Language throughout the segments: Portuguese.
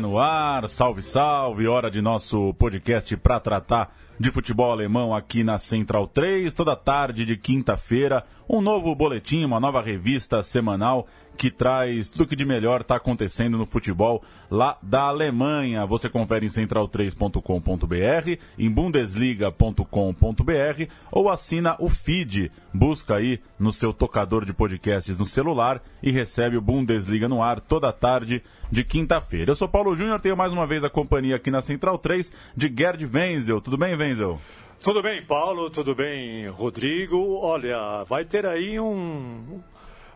No ar, salve, salve, hora de nosso podcast para tratar de futebol alemão aqui na Central 3, toda tarde de quinta-feira, um novo boletim, uma nova revista semanal que traz tudo que de melhor está acontecendo no futebol lá da Alemanha. Você confere em central3.com.br, em bundesliga.com.br ou assina o feed. Busca aí no seu tocador de podcasts no celular e recebe o Bundesliga no ar toda tarde de quinta-feira. Eu sou Paulo Júnior, tenho mais uma vez a companhia aqui na Central 3 de Gerd Wenzel. Tudo bem, Wenzel? Tudo bem, Paulo, tudo bem, Rodrigo. Olha, vai ter aí um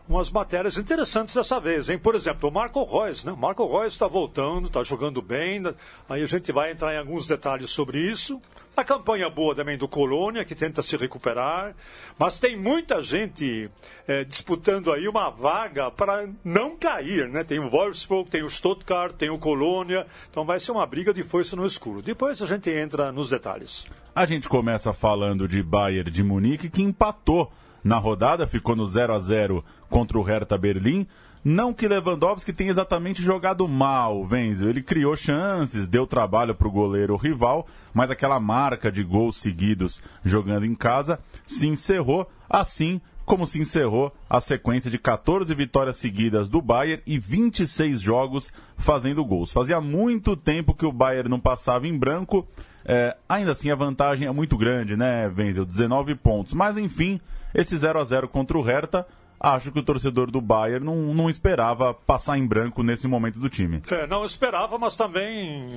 umas matérias interessantes dessa vez, hein? Por exemplo, o Marco Reus, né? Marco Reus está voltando, está jogando bem. Né? Aí a gente vai entrar em alguns detalhes sobre isso. A campanha boa também do Colônia, que tenta se recuperar. Mas tem muita gente é, disputando aí uma vaga para não cair, né? Tem o Wolfsburg, tem o Stuttgart, tem o Colônia. Então vai ser uma briga de força no escuro. Depois a gente entra nos detalhes. A gente começa falando de Bayern de Munique, que empatou na rodada, ficou no 0 a 0 contra o Hertha Berlim. Não que Lewandowski tenha exatamente jogado mal, Wenzel. Ele criou chances, deu trabalho para o goleiro rival, mas aquela marca de gols seguidos jogando em casa se encerrou, assim como se encerrou a sequência de 14 vitórias seguidas do Bayern e 26 jogos fazendo gols. Fazia muito tempo que o Bayern não passava em branco. É, ainda assim, a vantagem é muito grande, né, Wenzel? 19 pontos. Mas, enfim, esse 0 a 0 contra o Hertha acho que o torcedor do Bayern não, não esperava passar em branco nesse momento do time. É, não esperava, mas também.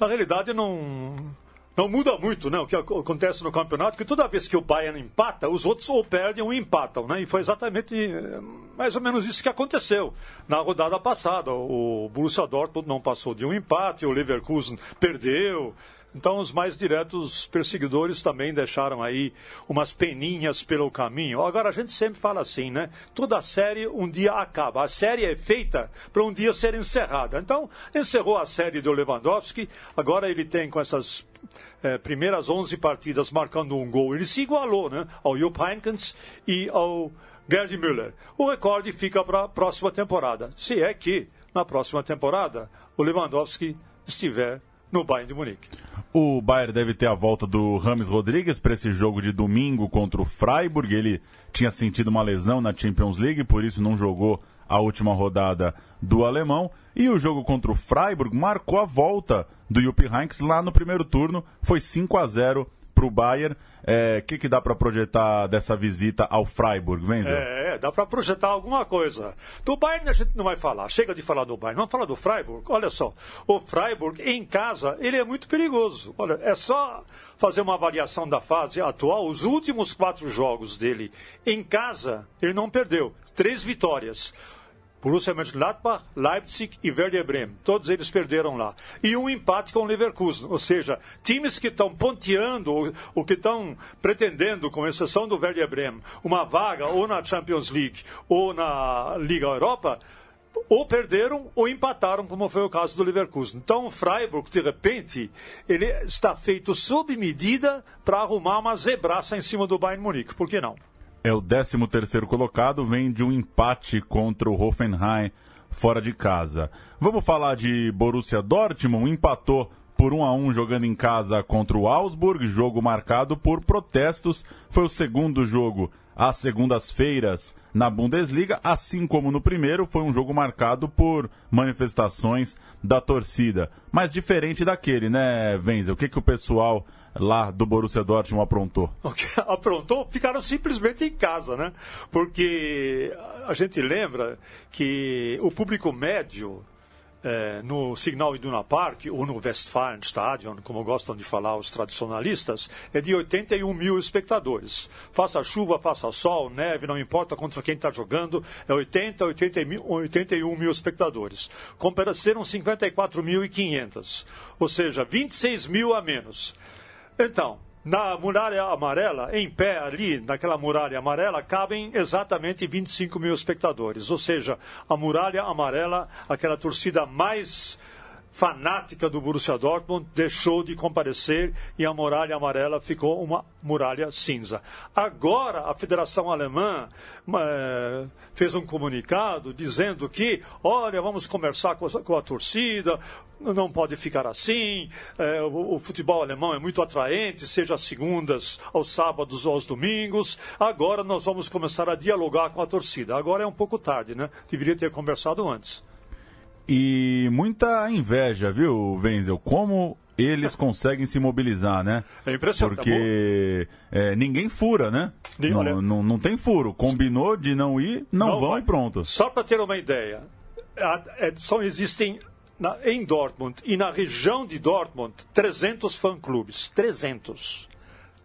Na realidade, não. Não muda muito né, o que acontece no campeonato, que toda vez que o Bayern empata, os outros ou perdem ou empatam. Né, e foi exatamente eh, mais ou menos isso que aconteceu na rodada passada. O Borussia Dortmund não passou de um empate, o Leverkusen perdeu, então, os mais diretos perseguidores também deixaram aí umas peninhas pelo caminho. Agora, a gente sempre fala assim, né? Toda série um dia acaba. A série é feita para um dia ser encerrada. Então, encerrou a série do Lewandowski. Agora ele tem com essas é, primeiras 11 partidas marcando um gol. Ele se igualou, né? Ao Jupp Heynckes e ao Gerd Müller. O recorde fica para a próxima temporada. Se é que, na próxima temporada, o Lewandowski estiver no Bayern de Munique. O Bayern deve ter a volta do Rames Rodrigues para esse jogo de domingo contra o Freiburg. Ele tinha sentido uma lesão na Champions League, por isso não jogou a última rodada do alemão. E o jogo contra o Freiburg marcou a volta do Jupp Heynckes lá no primeiro turno. Foi 5 a 0 para o Bayern. O é, que, que dá para projetar dessa visita ao Freiburg, Wenzel? É, dá para projetar alguma coisa. Do Bayern a gente não vai falar. Chega de falar do Bayern. Vamos falar do Freiburg. Olha só, o Freiburg em casa, ele é muito perigoso. Olha, é só fazer uma avaliação da fase atual. Os últimos quatro jogos dele em casa, ele não perdeu. Três vitórias. Borussia Mönchengladbach, Leipzig e Werder Bremen. Todos eles perderam lá. E um empate com o Leverkusen. Ou seja, times que estão ponteando, ou que estão pretendendo, com exceção do Werder Bremen, uma vaga ou na Champions League ou na Liga Europa, ou perderam ou empataram, como foi o caso do Leverkusen. Então, o Freiburg, de repente, ele está feito sob medida para arrumar uma zebraça em cima do Bayern Munique. Por que não? É o 13 terceiro colocado, vem de um empate contra o Hoffenheim fora de casa. Vamos falar de Borussia Dortmund, empatou por 1 a 1 jogando em casa contra o Augsburg, jogo marcado por protestos. Foi o segundo jogo às segundas-feiras na Bundesliga, assim como no primeiro, foi um jogo marcado por manifestações da torcida. Mas diferente daquele, né, Wenzel? O que, que o pessoal lá do Borussia Dortmund aprontou? Aprontou? Ficaram simplesmente em casa, né? Porque a gente lembra que o público médio é, no Signal Iduna Park ou no Westfalenstadion, como gostam de falar os tradicionalistas, é de 81 mil espectadores. Faça chuva, faça sol, neve, não importa contra quem está jogando, é 80, 80 mil, 81 mil espectadores. Compareceram 54.500, ou seja, 26 mil a menos. Então, na muralha amarela, em pé ali, naquela muralha amarela, cabem exatamente 25 mil espectadores. Ou seja, a muralha amarela, aquela torcida mais fanática do Borussia Dortmund deixou de comparecer e a muralha amarela ficou uma muralha cinza. Agora a Federação Alemã é, fez um comunicado dizendo que, olha, vamos conversar com a, com a torcida, não pode ficar assim, é, o, o, futebol alemão é muito atraente, seja às segundas, aos sábados ou aos domingos. Agora nós vamos começar a dialogar com a torcida. Agora é um pouco tarde, né? Deveria ter conversado antes. E muita inveja, viu, Wenzel? Como eles conseguem se mobilizar, né? É impressionante. Porque é, ninguém fura, né? Não, não, não, tem furo. Combinou de não ir, não, não vão vai. e pronto. Só para ter uma ideia, é, só existem na, em Dortmund e na região de Dortmund 300 fã-clubes. 300.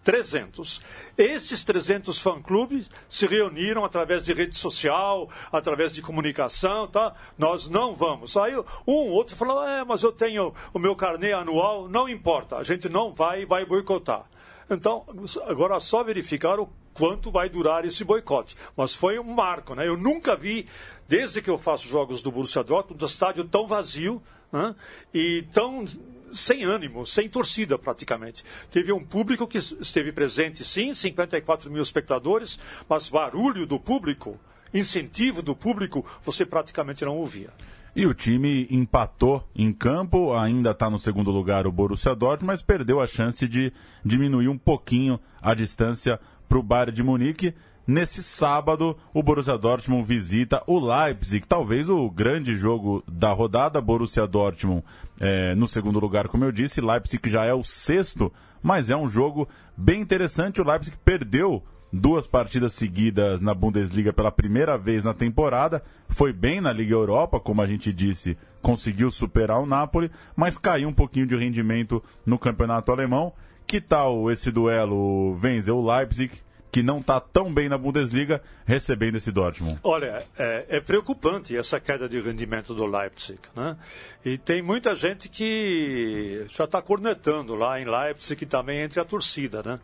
300. Esses 300 fã-clubes se reuniram através de rede social, através de comunicação, tá? Nós não vamos. Aí um outro falou, é, mas eu tenho o meu carnê anual, não importa, a gente não vai vai boicotar. Então, agora é só verificar o quanto vai durar esse boicote. Mas foi um marco, né? Eu nunca vi, desde que eu faço jogos do Borussia Dortmund, um estádio tão vazio né? e tão sem ânimo, sem torcida praticamente. Teve um público que esteve presente, sim, 54 mil espectadores, mas barulho do público, incentivo do público, você praticamente não ouvia. E o time empatou em campo, ainda está no segundo lugar o Borussia Dortmund, mas perdeu a chance de diminuir um pouquinho a distância para o Bayern de Munique. Nesse sábado, o Borussia Dortmund visita o Leipzig, talvez o grande jogo da rodada. Borussia Dortmund é, no segundo lugar, como eu disse, Leipzig já é o sexto, mas é um jogo bem interessante. O Leipzig perdeu duas partidas seguidas na Bundesliga pela primeira vez na temporada. Foi bem na Liga Europa, como a gente disse, conseguiu superar o Napoli, mas caiu um pouquinho de rendimento no campeonato alemão. Que tal esse duelo, Wenzel, o Leipzig que não está tão bem na Bundesliga, recebendo esse Dortmund? Olha, é, é, preocupante essa queda de rendimento do Leipzig. Né? E tem muita gente que já está cornetando lá em Leipzig também entre a torcida, né?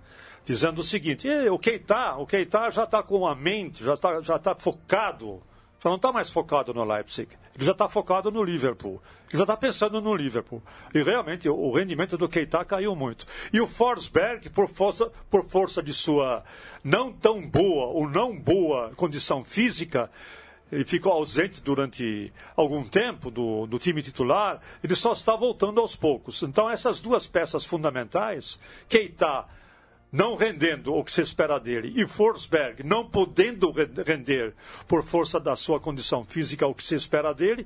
dizendo o seguinte: o Keita, o Keita já está com a mente, já está já tá focado já não está mais focado no Leipzig. Ele já está focado no Liverpool. Ele já está pensando no Liverpool. E realmente o rendimento do Keita caiu muito. E o Forsberg, por força, por força de sua não tão boa ou não boa condição física, ele ficou ausente durante algum tempo do, do, time titular, ele só está voltando aos poucos. Então, essas duas peças fundamentais, Keita não rendendo o que se espera dele, e Forsberg não podendo render por força da sua condição física o que se espera dele,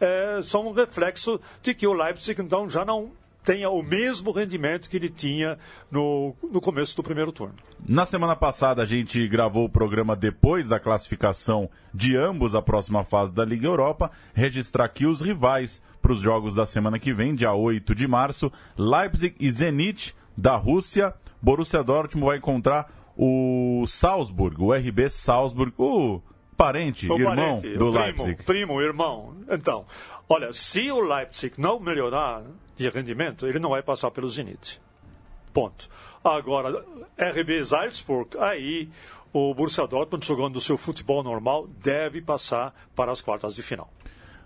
é, são um reflexo de que o Leipzig então já não tenha o mesmo rendimento que ele tinha no, no começo do primeiro turno. Na semana passada a gente gravou o programa depois da classificação de ambos à próxima fase da Liga Europa, registrar aqui os rivais para os jogos da semana que vem, dia 8 de março, Leipzig e Zenit da Rússia. Borussia Dortmund vai encontrar o Salzburg, o RB Salzburg, o parente, o irmão parente, do primo, Leipzig. Primo, irmão. Então, olha, se o Leipzig não melhorar de rendimento, ele não vai passar pelo Zenit. Ponto. Agora, RB Salzburg, aí o Borussia Dortmund jogando o seu futebol normal deve passar para as quartas de final.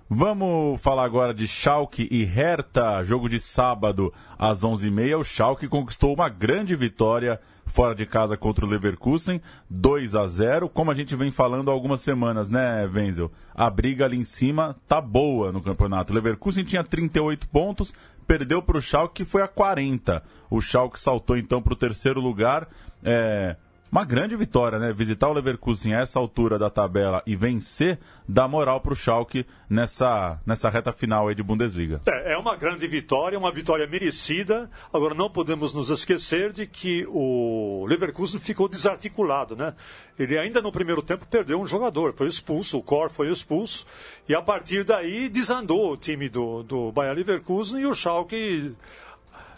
Vamos falar agora de Schalke e Hertha, jogo de sábado às 11h30. O Schalke conquistou uma grande vitória fora de casa contra o Leverkusen, 2 a 0 Como a gente vem falando há algumas semanas, né, Wenzel? A briga ali em cima tá boa no campeonato. O Leverkusen tinha 38 pontos, perdeu para o Schalke, que foi a 40. O Schalke saltou então para o terceiro lugar. É uma grande vitória, né? Visitar o Leverkusen a essa altura da tabela e vencer dá moral para o Schalke nessa, nessa reta final aí de Bundesliga. É, é uma grande vitória, uma vitória merecida. Agora não podemos nos esquecer de que o Leverkusen ficou desarticulado, né? Ele ainda no primeiro tempo perdeu um jogador, foi expulso, o Cor foi expulso e a partir daí desandou o time do, do Bayer Leverkusen e o Schalke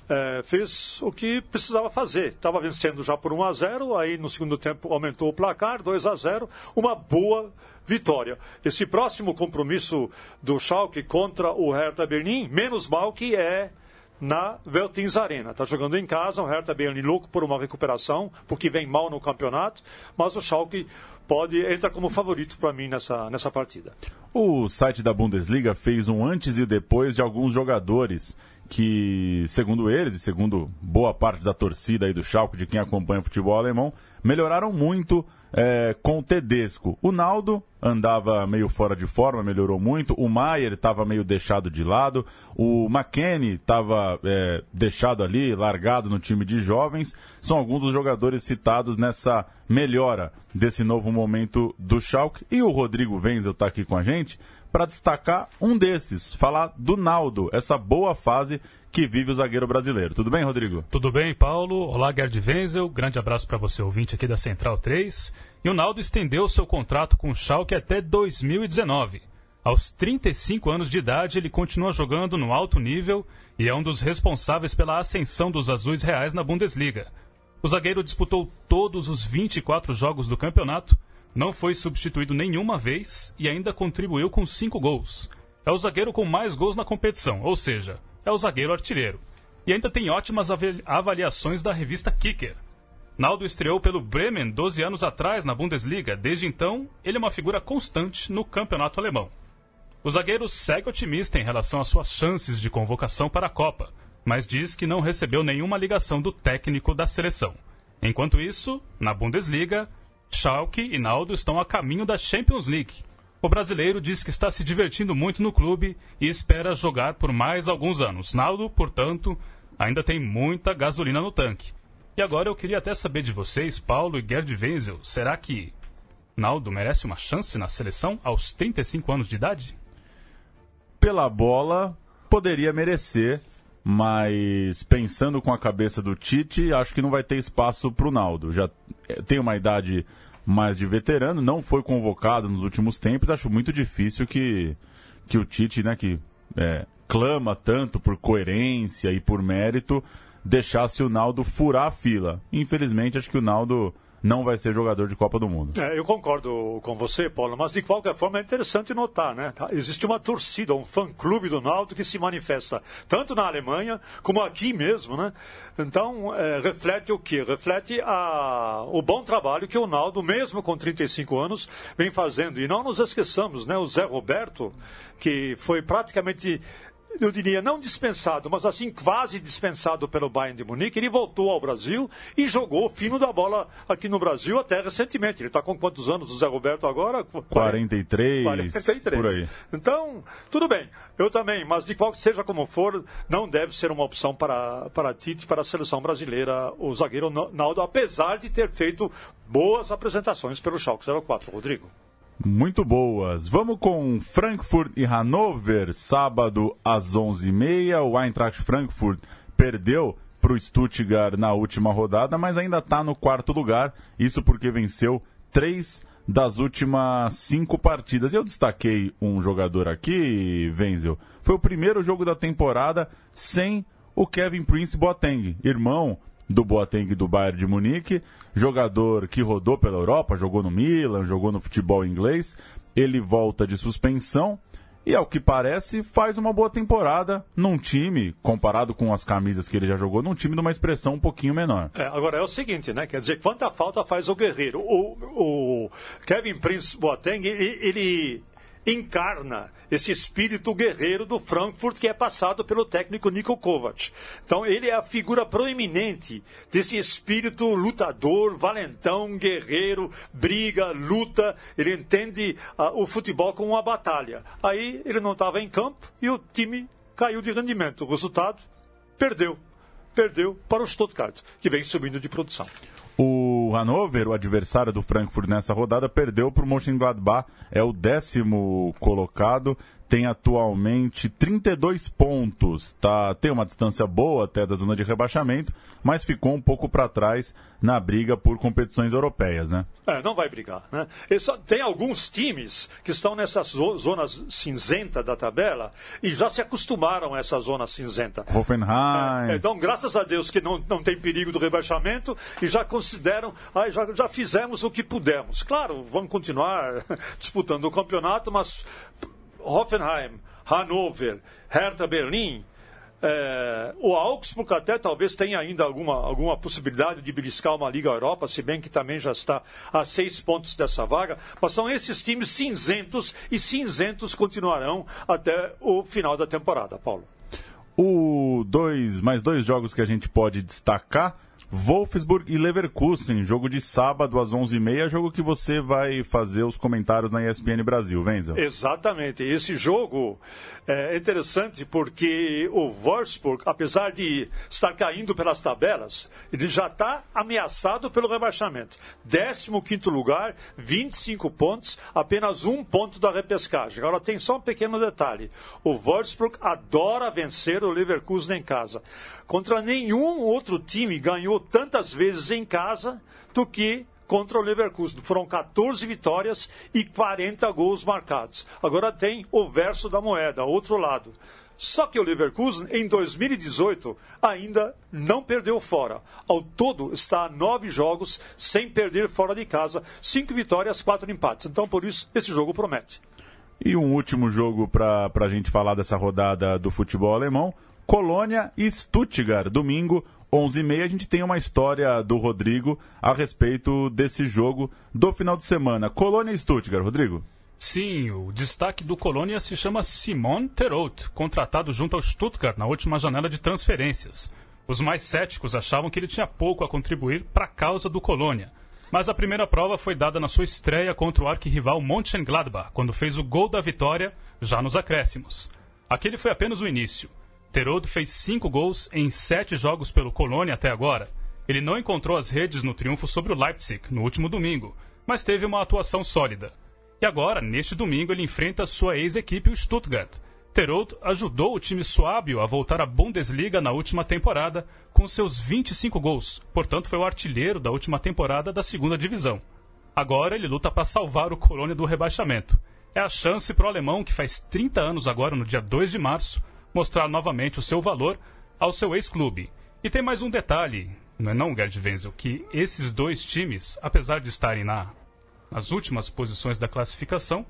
é, fez o que precisava fazer. Estava vencendo já por 1 a 0, aí no segundo tempo aumentou o placar, 2 a 0, uma boa vitória. Esse próximo compromisso do Schalke contra o Hertha Berlim, menos mal que é na Veltins Arena. Está jogando em casa, o Hertha Berlim louco por uma recuperação, porque vem mal no campeonato, mas o Schalke pode entra como favorito para mim nessa, nessa partida. O site da Bundesliga fez um antes e depois de alguns jogadores que, segundo eles e segundo boa parte da torcida aí do Schalke, de quem acompanha o futebol alemão, melhoraram muito é, com o Tedesco. O Naldo andava meio fora de forma, melhorou muito. O Maier estava meio deixado de lado. O McKenny estava é, deixado ali, largado no time de jovens. São alguns dos jogadores citados nessa melhora desse novo momento do Schalke. E o Rodrigo Wenzel está aqui com a gente para destacar um desses, falar do Naldo, essa boa fase que vive o zagueiro brasileiro. Tudo bem, Rodrigo? Tudo bem, Paulo. Olá, Gerd Wenzel. Grande abraço para você, ouvinte aqui da Central 3. E o Naldo estendeu seu contrato com o Schalke até 2019. Aos 35 anos de idade, ele continua jogando no alto nível e é um dos responsáveis pela ascensão dos azuis reais na Bundesliga. O zagueiro disputou todos os 24 jogos do campeonato não foi substituído nenhuma vez e ainda contribuiu com cinco gols. É o zagueiro com mais gols na competição, ou seja, é o zagueiro artilheiro. E ainda tem ótimas avaliações da revista Kicker. Naldo estreou pelo Bremen 12 anos atrás na Bundesliga. Desde então, ele é uma figura constante no campeonato alemão. O zagueiro segue otimista em relação às suas chances de convocação para a Copa, mas diz que não recebeu nenhuma ligação do técnico da seleção. Enquanto isso, na Bundesliga, Schalke e Naldo estão a caminho da Champions League. O brasileiro diz que está se divertindo muito no clube e espera jogar por mais alguns anos. Naldo, portanto, ainda tem muita gasolina no tanque. E agora eu queria até saber de vocês, Paulo e Gerd Wenzel, será que Naldo merece uma chance na seleção aos 35 anos de idade? Pela bola, poderia merecer, mas pensando com a cabeça do Tite, acho que não vai ter espaço para o Naldo. Já eh, tem uma idade mais de veterano, não foi convocado nos últimos tempos. Acho muito difícil que, que o Tite, né, que é, clama tanto por coerência e por mérito, deixasse o Naldo furar a fila. Infelizmente, acho que o Naldo não vai ser jogador de Copa do Mundo. É, eu concordo com você, Paulo, mas de qualquer forma é interessante notar, né? Tá, existe uma torcida, um fã-clube do Naldo que se manifesta tanto na Alemanha como aqui mesmo, né? Então, é, reflete o quê? Reflete a, o bom trabalho que o Naldo, mesmo com 35 anos, vem fazendo. E não nos esqueçamos, né? O Zé Roberto, que foi praticamente eu diria, não dispensado, mas assim quase dispensado pelo Bayern de Munique. Ele voltou ao Brasil e jogou o fino da bola aqui no Brasil até recentemente. Ele está com quantos anos, o Zé Roberto, agora? 43, 43. Por aí. Então, tudo bem. Eu também, mas de qual seja como for, não deve ser uma opção para, para Tite, para a seleção brasileira, o zagueiro Naldo, apesar de ter feito boas apresentações pelo Schalke 04. Rodrigo muito boas. Vamos com Frankfurt e Hannover, sábado às 11h30. O Eintracht Frankfurt perdeu para o Stuttgart na última rodada, mas ainda está no quarto lugar. Isso porque venceu três das últimas cinco partidas. Eu destaquei um jogador aqui, Wenzel. Foi o primeiro jogo da temporada sem o Kevin Prince Boateng, irmão do Boateng do Bayern de Munique, jogador que rodou pela Europa, jogou no Milan, jogou no futebol inglês. Ele volta de suspensão e, ao que parece, faz uma boa temporada num time, comparado com as camisas que ele já jogou, num time de uma expressão um pouquinho menor. É, agora é o seguinte, né? Quer dizer, quanta falta faz o Guerreiro? O, o Kevin Prince Boateng, ele encarna esse espírito guerreiro do Frankfurt que é passado pelo técnico Niko Kovac. Então ele é a figura proeminente desse espírito lutador, valentão, guerreiro, briga, luta. Ele entende uh, o futebol como uma batalha. Aí ele não estava em campo e o time caiu de rendimento. O resultado, perdeu. Perdeu para o Stuttgart, que vem subindo de produção. O O Hannover, o adversário do Frankfurt nessa rodada, perdeu para o Mönchengladbach, é o décimo colocado, tem atualmente 32 pontos, tá? Tem uma distância boa até da zona de rebaixamento, mas ficou um pouco para trás na briga por competições europeias, né? É, não vai brigar, né? Só, tem alguns times que estão nessas zonas cinzenta da tabela e já se acostumaram a essa zona cinzenta. Hoffenheim. É, então, graças a Deus que não, não tem perigo do rebaixamento e já consideram, ah, já, já fizemos o que pudemos. Claro, vamos continuar disputando o campeonato, mas Hoffenheim, Hannover, Hertha Berlim, é, o Augsburg até talvez tenha ainda alguma, alguma possibilidade de beliscar uma Liga Europa, se bem que também já está a seis pontos dessa vaga. Mas são esses times cinzentos e cinzentos continuarão até o final da temporada, Paulo. O dois, mais dois jogos que a gente pode destacar Wolfsburg e Leverkusen, jogo de sábado às 11h30, jogo que você vai fazer os comentários na ESPN Brasil, Wenzel. Exatamente. Esse jogo é interessante porque o Wolfsburg, apesar de estar caindo pelas tabelas, ele já está ameaçado pelo rebaixamento. 15 lugar, 25 pontos, apenas um ponto da repescagem. Agora tem só um pequeno detalhe. O Wolfsburg adora vencer o Leverkusen em casa. Contra nenhum outro time ganhou tantas vezes em casa do que contra o Leverkusen. Foram 14 vitórias e 40 gols marcados. Agora tem o verso da moeda, outro lado. Só que o Leverkusen, em 2018, ainda não perdeu fora. Ao todo, está a nove jogos sem perder fora de casa. Cinco vitórias, quatro empates. Então, por isso, esse jogo promete. E um último jogo para a gente falar dessa rodada do futebol alemão. Colônia e Stuttgart, domingo, 11h30. A gente tem uma história do Rodrigo a respeito desse jogo do final de semana. Colônia e Stuttgart, Rodrigo. Sim, o destaque do Colônia se chama Simon Terout, contratado junto ao Stuttgart na última janela de transferências. Os mais céticos achavam que ele tinha pouco a contribuir para a causa do Colônia. Mas a primeira prova foi dada na sua estreia contra o arquirrival Mönchengladbach, quando fez o gol da vitória já nos acréscimos. Aquele foi apenas o início. Terodo fez cinco gols em sete jogos pelo Colônia até agora. Ele não encontrou as redes no triunfo sobre o Leipzig no último domingo, mas teve uma atuação sólida. E agora, neste domingo, ele enfrenta sua ex-equipe, o Stuttgart. Terold ajudou o time suábio a voltar à Bundesliga na última temporada com seus 25 gols, portanto foi o artilheiro da última temporada da segunda divisão. Agora ele luta para salvar o Colônia do rebaixamento. É a chance para o alemão, que faz 30 anos agora, no dia 2 de março, mostrar novamente o seu valor ao seu ex-clube. E tem mais um detalhe, não é não, Gerd Wenzel, que esses dois times, apesar de estarem na, nas últimas posições da classificação,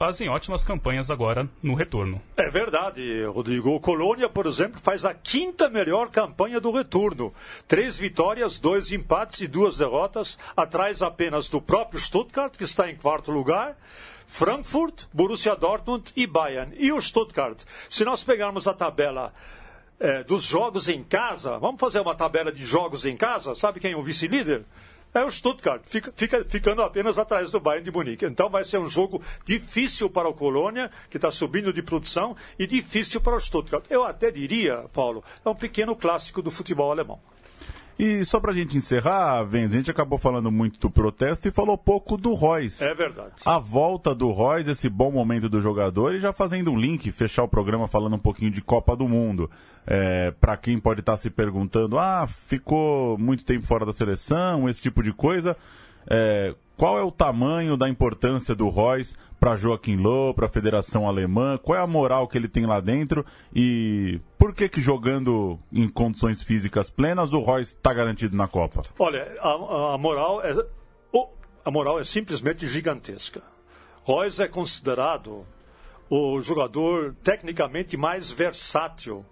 fazem ótimas campanhas agora no retorno. É verdade, Rodrigo. O Colônia, por exemplo, faz a quinta melhor campanha do retorno. Três vitórias, dois empates e duas derrotas, atrás apenas do próprio Stuttgart, que está em quarto lugar. Frankfurt, Borussia Dortmund e Bayern. E o Stuttgart? Se nós pegarmos a tabela é, dos jogos em casa, vamos fazer uma tabela de jogos em casa? Sabe quem é o vice-líder? É o Stuttgart, fica, fica, ficando apenas atrás do Bayern de Munique. Então vai ser um jogo difícil para o Colônia, que está subindo de produção, e difícil para o Stuttgart. Eu até diria, Paulo, é um pequeno clássico do futebol alemão. E só pra gente encerrar, a gente acabou falando muito do protesto e falou pouco do Royce. É verdade. A volta do Royce, esse bom momento do jogador, e já fazendo um link, fechar o programa falando um pouquinho de Copa do Mundo. É, para quem pode estar tá se perguntando, ah, ficou muito tempo fora da seleção, esse tipo de coisa. É, qual é o tamanho da importância do Royce para Joaquim Low, para a Federação Alemã? Qual é a moral que ele tem lá dentro? E por que que jogando em condições físicas plenas o Royce está garantido na Copa? Olha, a, a moral é a moral é simplesmente gigantesca. Royce é considerado o jogador tecnicamente mais versátil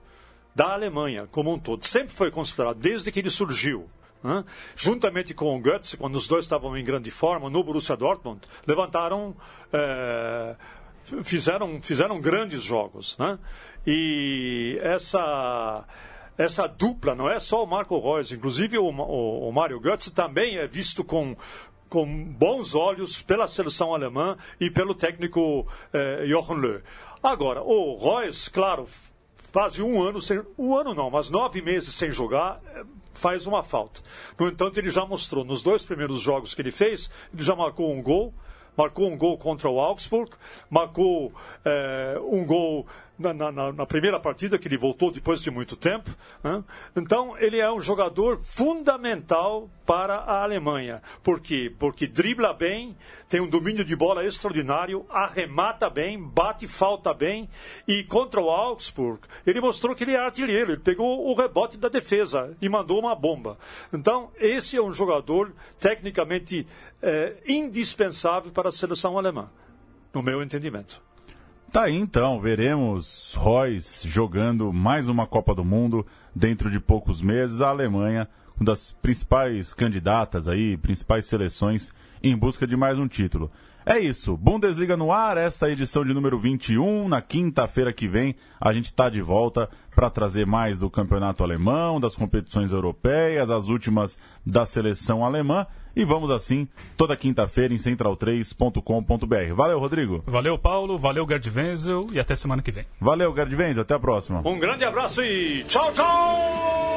da Alemanha como um todo. Sempre foi considerado, desde que ele surgiu. Né? Juntamente com o Götze, quando os dois estavam em grande forma no Borussia Dortmund, levantaram, é, fizeram, fizeram grandes jogos. Né? E essa essa dupla não é só o Marco Reus, inclusive o, o, o Mário Götze também é visto com, com bons olhos pela seleção alemã e pelo técnico eh, Jochen Löw. Agora, o Reus, claro, quase um ano sem. Um ano não, mas nove meses sem jogar faz uma falta. No entanto, ele já mostrou nos dois primeiros jogos que ele fez, ele já marcou um gol, marcou um gol contra o Augsburg, marcou é, um gol na, na, na, primeira partida, que ele voltou depois de muito tempo. Né? Então, ele é um jogador fundamental para a Alemanha. Por quê? Porque dribla bem, tem um domínio de bola extraordinário, arremata bem, bate falta bem. E contra o Augsburg, ele mostrou que ele é artilheiro. Ele pegou o rebote da defesa e mandou uma bomba. Então, esse é um jogador tecnicamente é, indispensável para a seleção alemã, no meu entendimento. Tá aí então, veremos Royce jogando mais uma Copa do Mundo dentro de poucos meses. A Alemanha, uma das principais candidatas aí, principais seleções em busca de mais um título. É isso, Bundesliga no ar, esta é edição de número 21. Na quinta-feira que vem, a gente está de volta para trazer mais do campeonato alemão, das competições europeias, as últimas da seleção alemã e vamos assim toda quinta-feira em central3.com.br. Valeu, Rodrigo. Valeu, Paulo. Valeu, Gerd Wenzel. E até semana que vem. Valeu, Gerd Wenzel. Até a próxima. Um grande abraço e tchau, tchau!